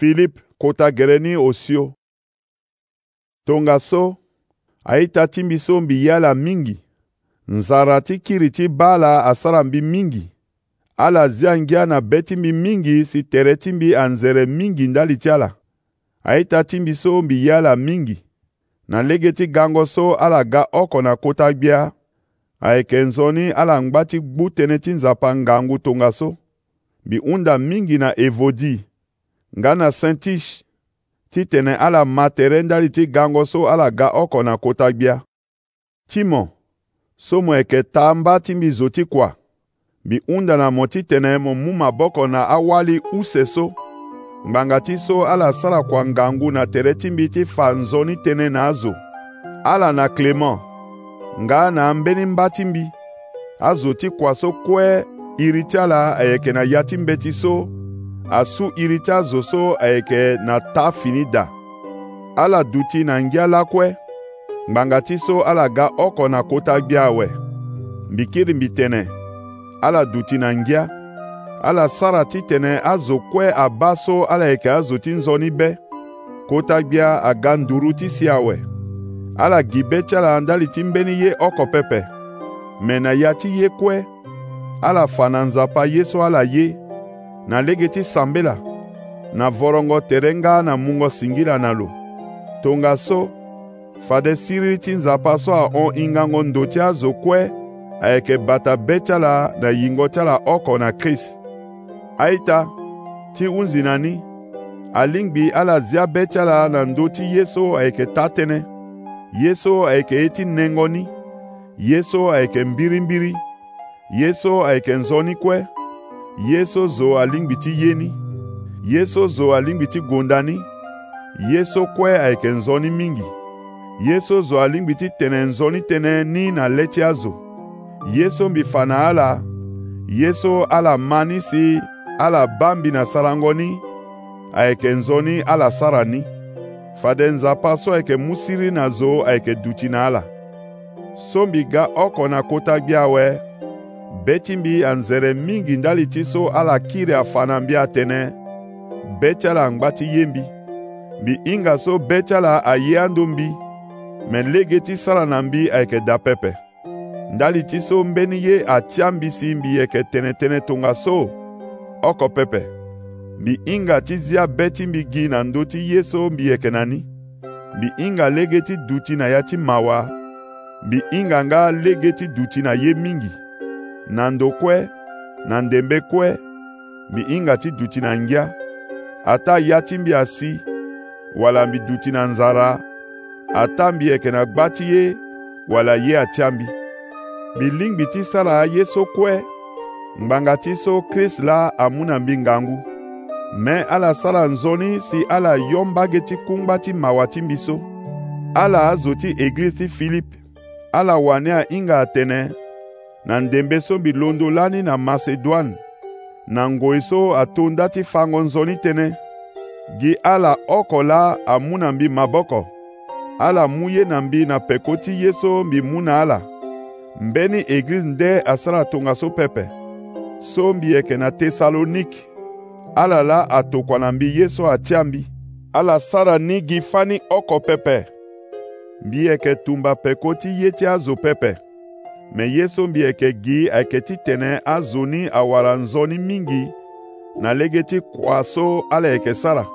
Filip kota gɛrɛ ni o sio. Tongaso, aita ti mbi so mbi yala mingi, nzara ti kiri ti baa la asara mbi mingi, ala zia ngia na be ti mbi mingi si tere ti mbi anzere mingi ndali ti ala. Aita ti mbi so mbi ye ala mingi, na lege ti gango so ala ga oko na kota gbia, ayeke nzoni ala ngba ti gbu tënë ti nzapa ngangu tongaso, mbi hunda mingi na evodi nga na saintish ti tene ala ma tere ndali ti gango so ala ga oko na kota gbia ti mo so mo yeke taa mba ti mbi zo ti kua mbi hunda na mo titene mo mu maboko na awali use so ngbanga ti so ala sara kua ngangu na tere ti mbi ti fa nzoni tënë na azo ala na clément nga na ambeni mba ti mbi azo ti kua so kue iri ti ala ayeke na ya ti mbe ti so asu irita zo so ayeke na ta fini da ala duti na ngia lakue ngbanga ti so ala ga oko na kota gbia awe mbi kiri mbi tene ala duti na ngia ala sara ti tene azo kue aba so ala yeke azo ti nzoni be kota gbia aga nduru ti si awe ala gi be ti ala andali ti mbeni ye oko pepe me na ya ti ye kue ala fa na nzapa ye so ala ye na lege ti sambela na vorongo tere nga na mungo singila na lo tongaso fade siriri ti nzapa so ahon hingango ndo ti azo kue ayeke bata be ti ala na yingo ti ala oko na krist aita ti hunzi na ni alingbi ala zia be ti ala na ndö ti ye so ayeke ta tënë ye so ayeke ye ti nengo ni ye so ayeke mbirimbiri ye so ayeke nzoni kue ye so zo a lingbi ti yeni ye so zo a lingbi ti gonda ni ye so kue ayeke nzoni mingi ye so zo alingbi ti tene nzoni tënë ni na le ti azo ye so mbi fa na ala ye so ala ma ni si ala ba mbi na sarango ni ayeke nzoni ala sara ni fade nzapa so ayeke mu siri na zo ayeke duti na ala so mbi ga oko na kota gbi awe bɛɛ ti mbi anzɛrɛ mingi ndali ti so ala kiri afana mbi atɛnɛ bɛɛ tyala angba ti ye mbi mbi hinga so bɛɛ tyala aye ando mbi mɛ lege ti sara na mbi ayeke da pepe ndali ti so mbeni ye atia mbi si mbi yeke tënëtënë tongaso oko pepe mbi hinga ti zia be ti mbi gi na ndö ti ye so mbi yeke na ni mbi hinga lege ti duti na ya ti mawa mbi hinga nga lege ti duti na ye mingi na ndokue na ndembe kue mbi hinga ti duti na ngya ata ya ti mbi asi wala mbi duti na nzara ata mbi yeke na gbâ ti ye wala ye atia mbi mbi lingbi ti sara ye so kue ngbanga ti so krist la amû na mbi ngangu me ala sara nzoni si ala yo mbage ti kungba ti mawa ti mbi so ala azo ti eglize ti filipe ala wani ahinga atene na ndembe so mbilondo lani na masedwane na ngoi so atonda ti fango nzoni tënë gi ala oko la amu na mbi maboko ala mu ye na mbi na peko ti ye so mbi mu na ala mbeni eglize nde asara tongaso pepe so mbi yeke na tesalonike ala la atokua na mbi ye so atia mbi ala sara ni gi fâ ni oko pepe mbi yeke tumba peko ti ye ti azo pepe me ye so yeke gi ayeke ti tene azo ni awara nzoni mingi na lege ti kua so ala yeke sara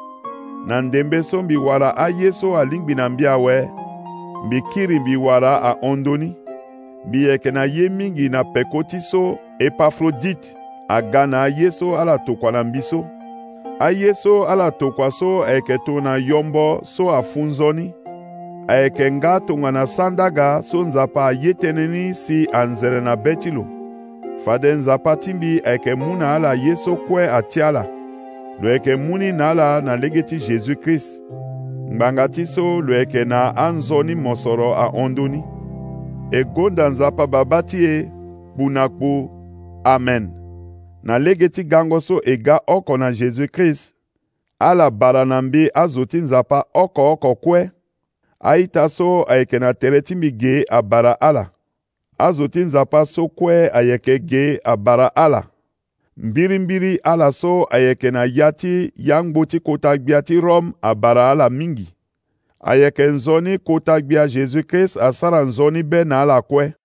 na ndembe so mbi wara aye so alingbi na mbi awe mbi kiri mbi wara ahondoni mbi yeke na ye mingi na peko ti so epafrodite aga na aye so ala tokua na mbi so aye so ala tokua so ayeke to na yombo so afunzoni ayeke nga tongana sandaga so nzapa ayeteneni si anzere na be ti lo fade nzapa ti mbi ayeke mu na ala ye so kue ati ala lo yeke mu ni na ala na lege ti jésus-christ ngbanga ti so lo yeke na anzoni mosoro ahondoni e gonda nzapa babâ ti e kpu na kpu amen na lege ti gango so e ga oko na jésus-christ ala bara na mbi azo ti nzapa oko oko kue aita so ayeke na tere ti mbi ge abara ala azo ti nzapa so kue ayeke ge abara ala mbirimbiri ala so ayeke na ya ti yangbu ti kota gbia ti rome abara ala mingi ayeke nzoni kota gbia jésus-christ asara nzoni be na ala kue